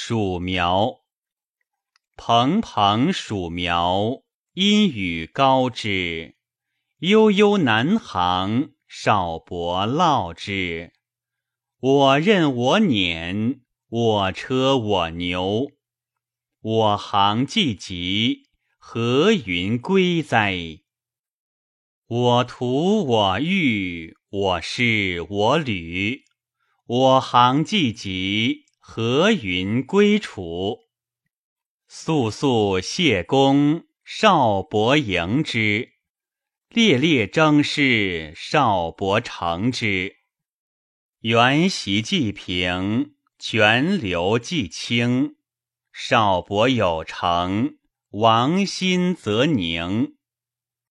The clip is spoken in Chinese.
黍苗，蓬蓬黍苗，阴雨高之。悠悠南行，少伯烙之。我任我辇，我车我牛。我行既疾，何云归哉？我徒我欲，我师我旅。我行既疾，何云归处？肃肃谢公，少伯迎之。烈烈征师，少伯承之。原席既平，泉流既清。少伯有成，王心则宁。